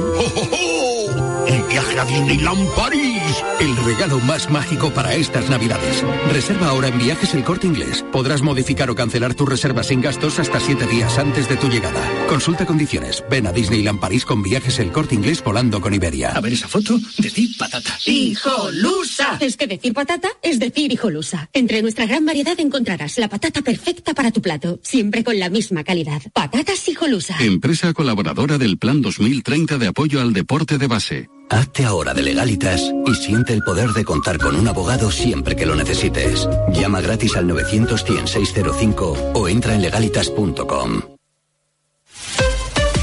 El viaje a Disneyland París. El regalo más mágico para estas navidades. Reserva ahora en Viajes El Corte Inglés. Podrás modificar o cancelar tu reserva sin gastos hasta siete días antes de tu llegada. Consulta condiciones. Ven a Disneyland París con Viajes El Corte Inglés volando con Iberia. A ver esa foto, decir patata. ¡Hijolusa! Es que decir patata es decir hijolusa. Entre nuestra gran variedad encontrarás la patata perfecta para tu plato, siempre con la misma calidad. Patatas hijolusa. Empresa colaboradora del Plan 2030 de apoyo al deporte de base. Hazte ahora de legalitas y siente el poder de contar con un abogado siempre que lo necesites. Llama gratis al 900 605 o entra en legalitas.com.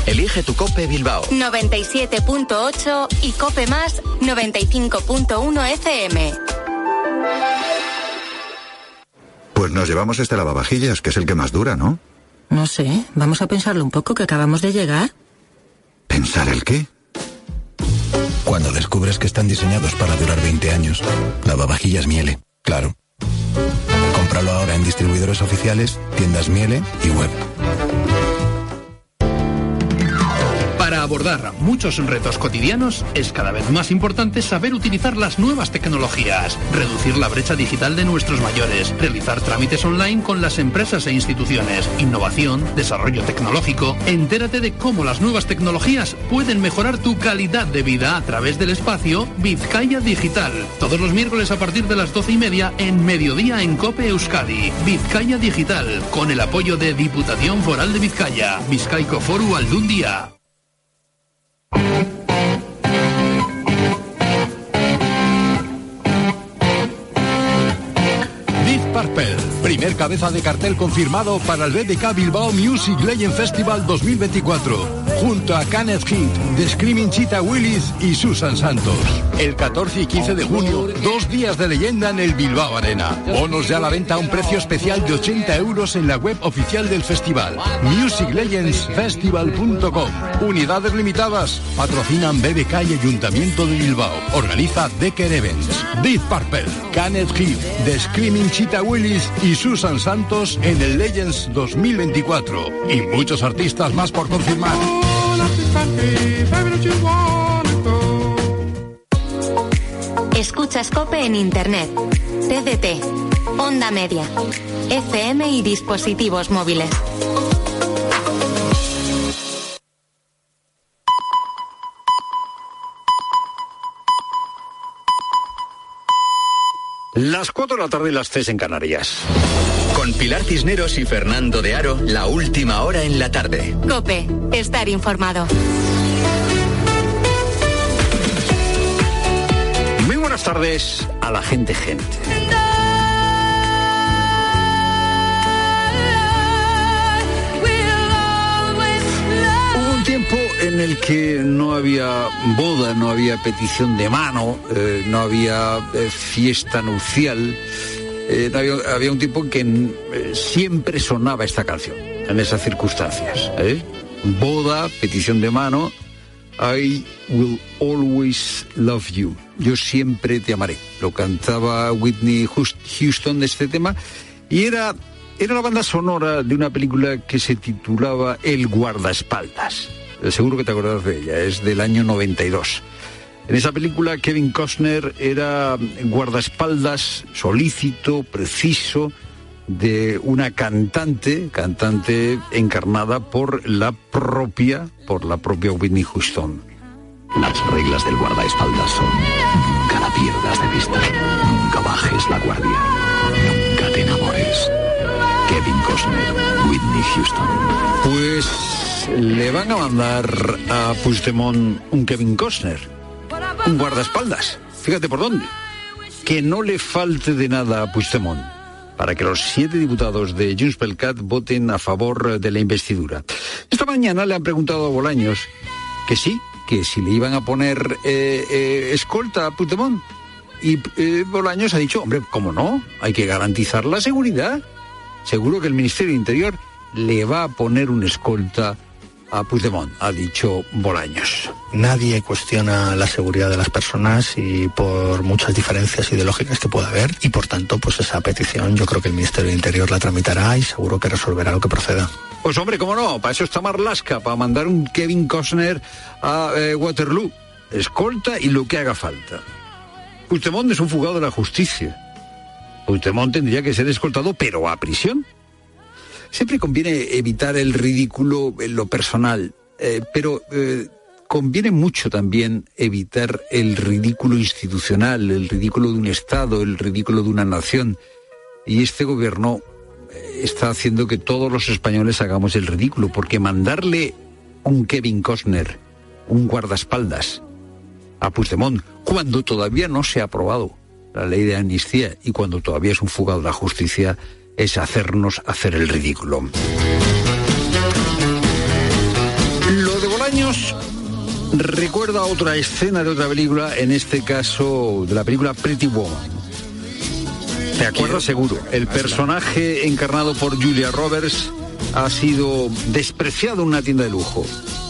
Elige tu Cope Bilbao. 97.8 y Cope Más 95.1 FM. Pues nos llevamos este lavavajillas, que es el que más dura, ¿no? No sé, vamos a pensarlo un poco que acabamos de llegar. ¿Pensar el qué? Cuando descubres que están diseñados para durar 20 años, lavavajillas Miele, claro. Cómpralo ahora en distribuidores oficiales, tiendas Miele y web. Abordar muchos retos cotidianos es cada vez más importante saber utilizar las nuevas tecnologías, reducir la brecha digital de nuestros mayores, realizar trámites online con las empresas e instituciones, innovación, desarrollo tecnológico. Entérate de cómo las nuevas tecnologías pueden mejorar tu calidad de vida a través del espacio Vizcaya Digital. Todos los miércoles a partir de las doce y media en Mediodía en Cope Euskadi. Vizcaya Digital, con el apoyo de Diputación Foral de Vizcaya, Vizcaico Foru Aldundia. Deep Purple, primer cabeza de cartel confirmado para el BBK Bilbao Music Legend Festival 2024. junto a Kenneth Heat, The Screaming Cheetah Willis y Susan Santos. El 14 y 15 de junio, dos días de leyenda en el Bilbao Arena. Bonos ya a la venta a un precio especial de 80 euros en la web oficial del festival, musiclegendsfestival.com. Unidades limitadas. Patrocinan BBK y Ayuntamiento de Bilbao. Organiza Decker Events. Deep Purple, Kenneth Heat, The Screaming Cheetah Willis y Susan Santos en el Legends 2024. Y muchos artistas más por confirmar. Escuchas Cope en Internet, TDT, Onda Media, FM y dispositivos móviles. Las 4 de la tarde y las 3 en Canarias. Con Pilar Cisneros y Fernando de Aro, la última hora en la tarde. Cope, estar informado. Muy buenas tardes a la gente gente. En el que no había boda, no había petición de mano, eh, no había eh, fiesta nupcial. eh, había, había un tiempo en que siempre sonaba esta canción, en esas circunstancias. Boda, petición de mano, I will always love you. Yo siempre te amaré. Lo cantaba Whitney Houston de este tema y era, era la banda sonora de una película que se titulaba El guardaespaldas. Eh, Seguro que te acuerdas de ella, es del año 92. En esa película Kevin Costner era guardaespaldas solícito, preciso, de una cantante, cantante encarnada por la propia, por la propia Whitney Houston. Las reglas del guardaespaldas son nunca la pierdas de vista, nunca bajes la guardia, nunca te enamores. Kevin Costner, Whitney Houston. Pues le van a mandar a Puigdemont un Kevin Costner, un guardaespaldas. Fíjate por dónde. Que no le falte de nada a Puigdemont para que los siete diputados de Junts pel voten a favor de la investidura. Esta mañana le han preguntado a Bolaños que sí, que si le iban a poner eh, eh, escolta a Puigdemont. Y eh, Bolaños ha dicho, hombre, ¿cómo no? Hay que garantizar la seguridad. Seguro que el Ministerio de Interior le va a poner un escolta a Puigdemont, ha dicho Bolaños. Nadie cuestiona la seguridad de las personas y por muchas diferencias ideológicas que pueda haber y por tanto pues esa petición yo creo que el Ministerio de Interior la tramitará y seguro que resolverá lo que proceda. Pues hombre, cómo no, para eso está Marlasca, para mandar un Kevin Costner a eh, Waterloo. Escolta y lo que haga falta. Puigdemont es un fugado de la justicia. Puigdemont tendría que ser escoltado, pero a prisión. Siempre conviene evitar el ridículo en lo personal, eh, pero eh, conviene mucho también evitar el ridículo institucional, el ridículo de un Estado, el ridículo de una nación. Y este gobierno eh, está haciendo que todos los españoles hagamos el ridículo, porque mandarle un Kevin Costner, un guardaespaldas, a Puigdemont, cuando todavía no se ha aprobado la ley de amnistía y cuando todavía es un fugado de la justicia, es hacernos hacer el ridículo. Lo de Bolaños recuerda otra escena de otra película, en este caso de la película Pretty Woman. ¿Te acuerdas seguro? El personaje encarnado por Julia Roberts ha sido despreciado en una tienda de lujo.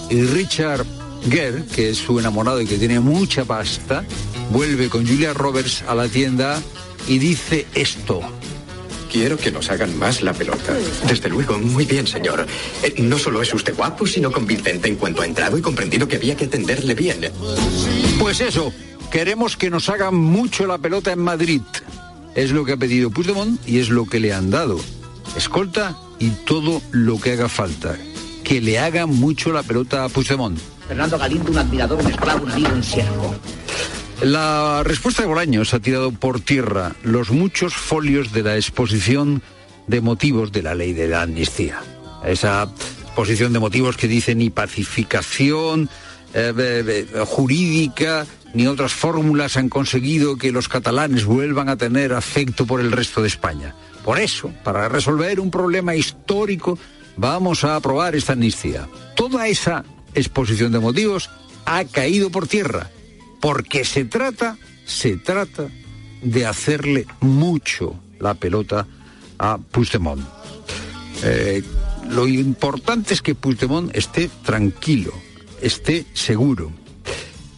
Y Richard Gere, que es su enamorado y que tiene mucha pasta, vuelve con Julia Roberts a la tienda y dice esto. Quiero que nos hagan más la pelota. Desde luego, muy bien, señor. Eh, no solo es usted guapo, sino convincente en cuanto ha entrado y comprendido que había que atenderle bien. Pues eso, queremos que nos hagan mucho la pelota en Madrid. Es lo que ha pedido Puigdemont y es lo que le han dado. Escolta y todo lo que haga falta. Que le hagan mucho la pelota a Puigdemont. Fernando Galindo, un admirador, un esclavo, un amigo, un siervo. La respuesta de Bolaños ha tirado por tierra los muchos folios de la exposición de motivos de la ley de la amnistía. Esa exposición de motivos que dice ni pacificación eh, jurídica ni otras fórmulas han conseguido que los catalanes vuelvan a tener afecto por el resto de España. Por eso, para resolver un problema histórico, vamos a aprobar esta amnistía. Toda esa exposición de motivos ha caído por tierra, porque se trata, se trata de hacerle mucho la pelota a Puigdemont. Eh, lo importante es que Puigdemont esté tranquilo, esté seguro.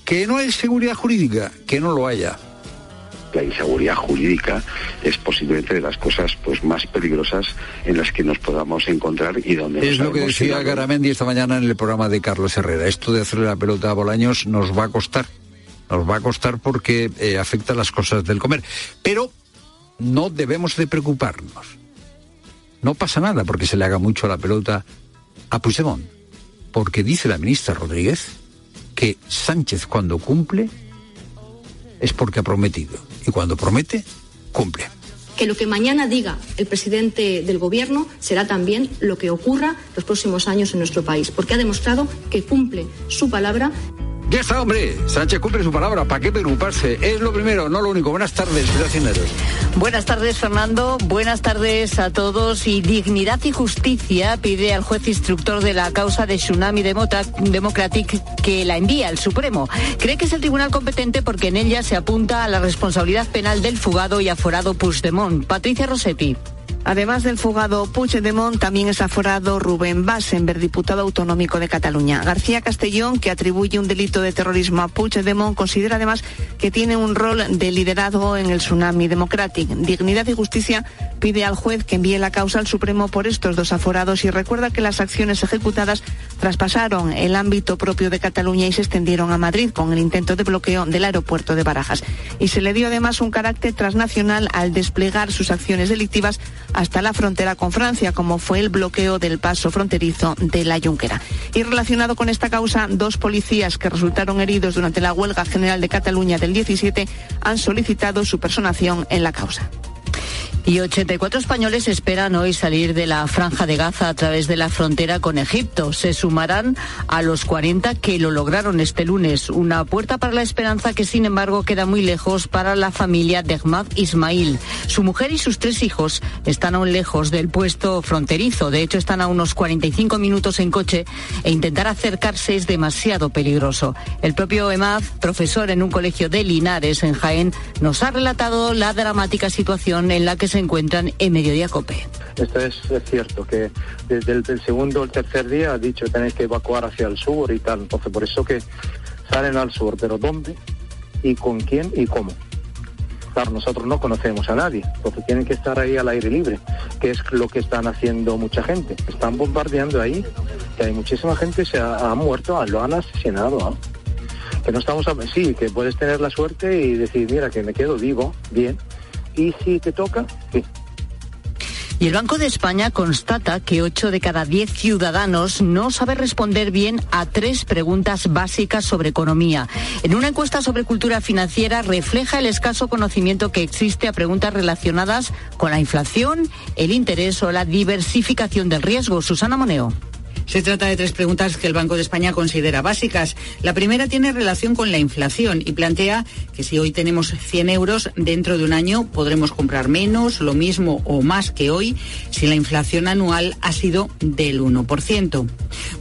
Que no hay seguridad jurídica, que no lo haya. La inseguridad jurídica es posiblemente de las cosas pues más peligrosas en las que nos podamos encontrar y donde es lo que decía Garamendi esta mañana en el programa de Carlos Herrera. Esto de hacerle la pelota a Bolaños nos va a costar. Nos va a costar porque eh, afecta las cosas del comer. Pero no debemos de preocuparnos no pasa nada porque se le haga mucho la pelota a Puigdemont, porque dice la ministra Rodríguez que Sánchez cuando cumple es porque ha prometido y cuando promete, cumple. Que lo que mañana diga el presidente del Gobierno será también lo que ocurra los próximos años en nuestro país, porque ha demostrado que cumple su palabra. Ya está, hombre. Sánchez cumple su palabra. ¿Para qué preocuparse? Es lo primero, no lo único. Buenas tardes, Hacienderos. Buenas tardes, Fernando. Buenas tardes a todos. Y Dignidad y Justicia pide al juez instructor de la causa de Tsunami Democratic que la envíe al Supremo. Cree que es el tribunal competente porque en ella se apunta a la responsabilidad penal del fugado y aforado Puigdemont. Patricia Rossetti. Además del fugado Puigdemont, también es aforado Rubén Bassenberg, diputado autonómico de Cataluña. García Castellón, que atribuye un delito de terrorismo a Puigdemont, considera además que tiene un rol de liderazgo en el tsunami democratic. Dignidad y Justicia pide al juez que envíe la causa al Supremo por estos dos aforados y recuerda que las acciones ejecutadas traspasaron el ámbito propio de Cataluña y se extendieron a Madrid con el intento de bloqueo del aeropuerto de Barajas. Y se le dio además un carácter transnacional al desplegar sus acciones delictivas hasta la frontera con Francia, como fue el bloqueo del paso fronterizo de la Junquera. Y relacionado con esta causa, dos policías que resultaron heridos durante la huelga general de Cataluña del 17 han solicitado su personación en la causa. Y 84 españoles esperan hoy salir de la franja de Gaza a través de la frontera con Egipto. Se sumarán a los 40 que lo lograron este lunes. Una puerta para la esperanza que, sin embargo, queda muy lejos para la familia de Ahmad Ismail. Su mujer y sus tres hijos están aún lejos del puesto fronterizo. De hecho, están a unos 45 minutos en coche e intentar acercarse es demasiado peligroso. El propio Emad, profesor en un colegio de Linares, en Jaén, nos ha relatado la dramática situación en la que se encuentran en Mediodía Cope. Esto es, cierto, que desde el, segundo o el tercer día ha dicho tenéis que evacuar hacia el sur y tal. Entonces, por eso que salen al sur, pero ¿dónde? ¿Y con quién y cómo? Claro, nosotros no conocemos a nadie, porque tienen que estar ahí al aire libre, que es lo que están haciendo mucha gente. Están bombardeando ahí, que hay muchísima gente se ha, muerto, lo han asesinado. Que no estamos, a, sí, que puedes tener la suerte y decir, mira, que me quedo vivo, bien, y si te toca, sí. Y el Banco de España constata que 8 de cada 10 ciudadanos no sabe responder bien a tres preguntas básicas sobre economía. En una encuesta sobre cultura financiera refleja el escaso conocimiento que existe a preguntas relacionadas con la inflación, el interés o la diversificación del riesgo. Susana Moneo. Se trata de tres preguntas que el Banco de España considera básicas. La primera tiene relación con la inflación y plantea que si hoy tenemos 100 euros, dentro de un año podremos comprar menos, lo mismo o más que hoy si la inflación anual ha sido del 1%.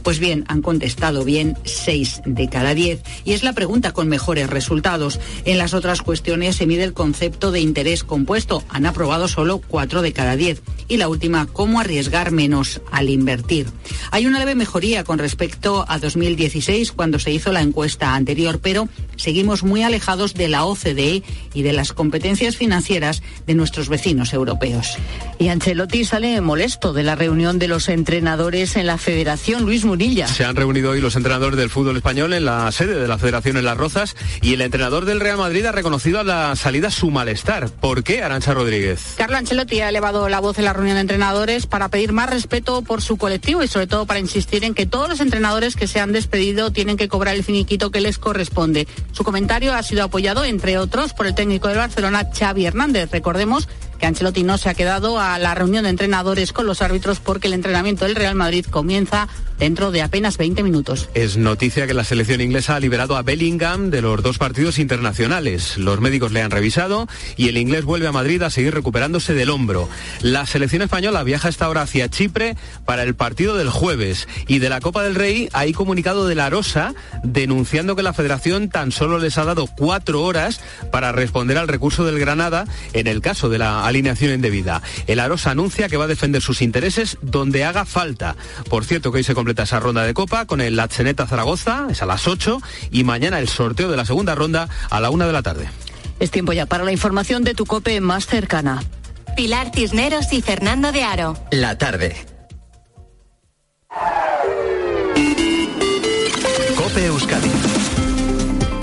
Pues bien, han contestado bien 6 de cada 10 y es la pregunta con mejores resultados. En las otras cuestiones se mide el concepto de interés compuesto. Han aprobado solo 4 de cada 10. Y la última, cómo arriesgar menos al invertir. Hay una leve mejoría con respecto a 2016 cuando se hizo la encuesta anterior, pero seguimos muy alejados de la OCDE y de las competencias financieras de nuestros vecinos europeos. Y Ancelotti sale molesto de la reunión de los entrenadores en la Federación Luis Murilla. Se han reunido hoy los entrenadores del fútbol español en la sede de la Federación en Las Rozas y el entrenador del Real Madrid ha reconocido a la salida su malestar. ¿Por qué, Arancha Rodríguez? Carlo Ancelotti ha elevado la voz en la reunión de entrenadores para pedir más respeto por su colectivo y sobre todo para insistir en que todos los entrenadores que se han despedido tienen que cobrar el finiquito que les corresponde. Su comentario ha sido apoyado, entre otros, por el técnico del Barcelona, Xavi Hernández. Recordemos que Ancelotti no se ha quedado a la reunión de entrenadores con los árbitros porque el entrenamiento del Real Madrid comienza dentro de apenas 20 minutos. Es noticia que la selección inglesa ha liberado a Bellingham de los dos partidos internacionales. Los médicos le han revisado y el inglés vuelve a Madrid a seguir recuperándose del hombro. La selección española viaja esta hora hacia Chipre para el partido del jueves y de la Copa del Rey hay comunicado de la Rosa denunciando que la federación tan solo les ha dado cuatro horas para responder al recurso del Granada en el caso de la alineación indebida. El Arosa anuncia que va a defender sus intereses donde haga falta. Por cierto que hoy se completa esa ronda de Copa con el Latzeneta Zaragoza, es a las 8, y mañana el sorteo de la segunda ronda a la una de la tarde. Es tiempo ya para la información de tu COPE más cercana. Pilar Cisneros y Fernando de Aro. La tarde. Cope Euskadi.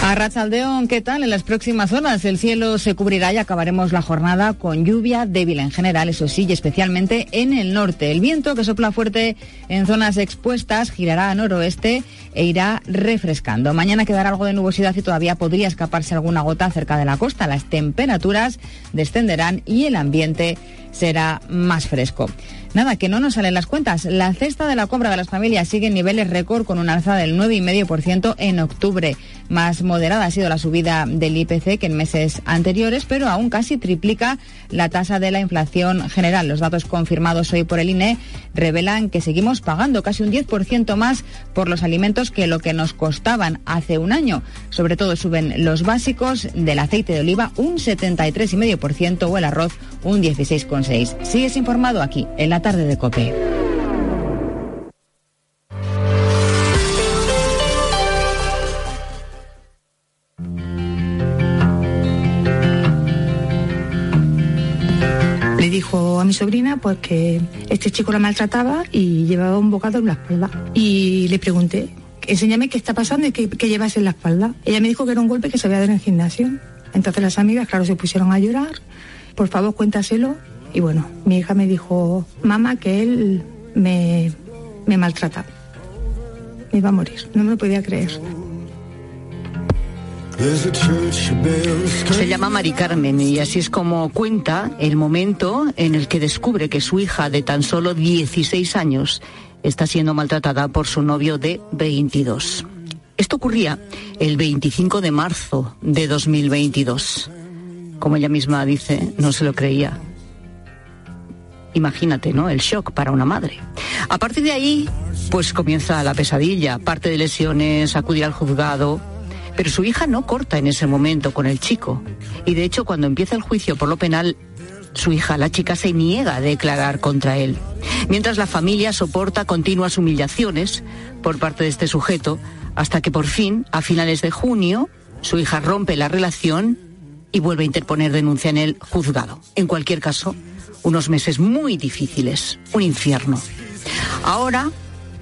A Rachaldeón, ¿qué tal? En las próximas horas el cielo se cubrirá y acabaremos la jornada con lluvia débil en general, eso sí, y especialmente en el norte. El viento que sopla fuerte en zonas expuestas girará a noroeste e irá refrescando. Mañana quedará algo de nubosidad y todavía podría escaparse alguna gota cerca de la costa. Las temperaturas descenderán y el ambiente será más fresco. Nada, que no nos salen las cuentas. La cesta de la compra de las familias sigue en niveles récord con una alza del 9,5% en octubre. Más moderada ha sido la subida del IPC que en meses anteriores, pero aún casi triplica la tasa de la inflación general. Los datos confirmados hoy por el INE revelan que seguimos pagando casi un 10% más por los alimentos que lo que nos costaban hace un año. Sobre todo suben los básicos del aceite de oliva un 73,5% o el arroz un 16,6%. Sigues informado aquí en la tarde de COPE. Le dijo a mi sobrina pues que este chico la maltrataba y llevaba un bocado en la espalda. Y le pregunté, enséñame qué está pasando y qué, qué llevas en la espalda. Ella me dijo que era un golpe que se había dado en el gimnasio. Entonces las amigas, claro, se pusieron a llorar. Por favor, cuéntaselo. Y bueno, mi hija me dijo, mamá, que él me, me maltrata. Me iba a morir, no me lo podía creer. Se llama Mari Carmen y así es como cuenta el momento en el que descubre que su hija de tan solo 16 años está siendo maltratada por su novio de 22. Esto ocurría el 25 de marzo de 2022. Como ella misma dice, no se lo creía. Imagínate, ¿no? El shock para una madre. A partir de ahí, pues comienza la pesadilla, parte de lesiones, acudir al juzgado. Pero su hija no corta en ese momento con el chico. Y de hecho, cuando empieza el juicio por lo penal, su hija, la chica, se niega a declarar contra él. Mientras la familia soporta continuas humillaciones por parte de este sujeto, hasta que por fin, a finales de junio, su hija rompe la relación y vuelve a interponer denuncia en el juzgado. En cualquier caso, unos meses muy difíciles, un infierno. Ahora,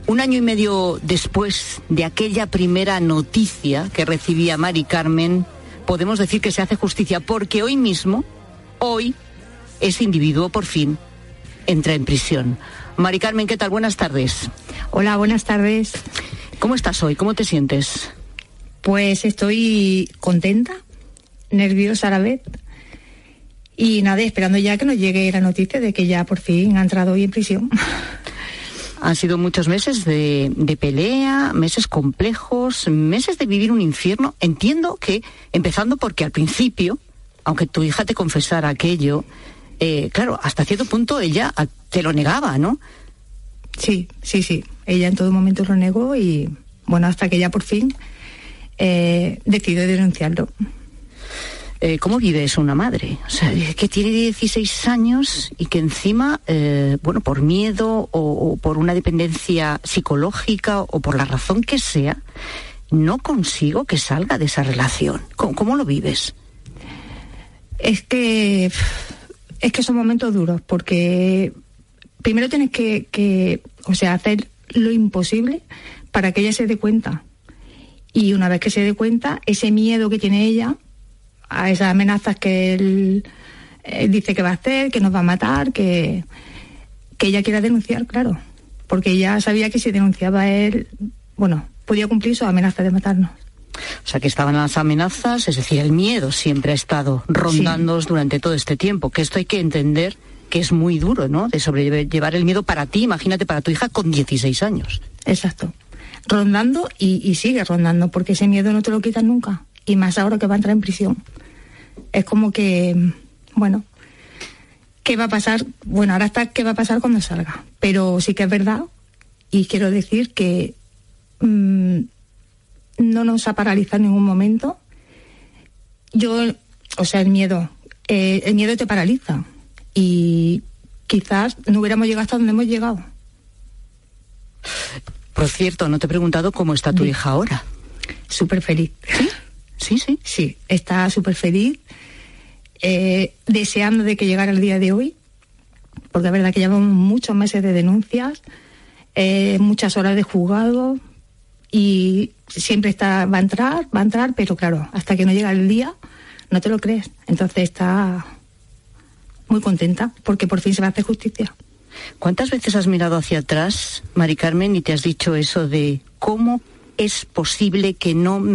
un año y medio después de aquella primera noticia que recibía Mari Carmen, podemos decir que se hace justicia porque hoy mismo, hoy, ese individuo por fin entra en prisión. Mari Carmen, ¿qué tal? Buenas tardes. Hola, buenas tardes. ¿Cómo estás hoy? ¿Cómo te sientes? Pues estoy contenta, nerviosa a la vez. Y nada, esperando ya que nos llegue la noticia de que ya por fin ha entrado hoy en prisión. Han sido muchos meses de, de, pelea, meses complejos, meses de vivir un infierno. Entiendo que, empezando porque al principio, aunque tu hija te confesara aquello, eh, claro, hasta cierto punto ella te lo negaba, ¿no? Sí, sí, sí. Ella en todo momento lo negó y, bueno, hasta que ella por fin eh, decidió denunciarlo. Eh, ¿Cómo vive eso una madre? O sea, que tiene 16 años y que encima, eh, bueno, por miedo o, por una dependencia psicológica o por la razón que sea, no consigo que salga de esa relación. ¿Cómo, cómo lo vives? Es que es que son momentos duros porque primero tienes que, que, o sea, hacer lo imposible para que ella se dé cuenta. Y una vez que se dé cuenta, ese miedo que tiene ella a esas amenazas que él, él, dice que va a hacer, que nos va a matar, que, que ella quiera denunciar, claro. Porque ella sabía que si denunciaba a él, bueno, podía cumplir su amenaza de matarnos. O sea, que estaban las amenazas, es decir, el miedo siempre ha estado rondando durante todo este tiempo, que esto hay que entender que es muy duro, ¿no? De sobrellevar el miedo para ti, imagínate, para tu hija con 16 años. Exacto. Rondando y, y sigue rondando, porque ese miedo no te lo quitan nunca. Y más ahora que va a entrar en prisión. Es como que, bueno, ¿qué va a pasar? Bueno, ahora está qué va a pasar cuando salga. Pero sí que es verdad, y quiero decir que mm, no nos ha paralizado en ningún momento. Yo, o sea, el miedo, eh, el miedo te paraliza. Y quizás no hubiéramos llegado hasta donde hemos llegado. Por cierto, no te he preguntado cómo está tu hija ahora. Súper feliz. ¿Sí? Sí, sí. está súper feliz, eh, deseando de que llegara el día de hoy, porque es verdad que llevamos muchos meses de denuncias, eh, muchas horas de juzgado y siempre está, va a entrar, va a entrar, pero claro, hasta que no llega el día, no te lo crees. Entonces está muy contenta porque por fin se va a hacer justicia. ¿Cuántas veces has mirado hacia atrás, Mari Carmen, y te has dicho eso de cómo es posible que no me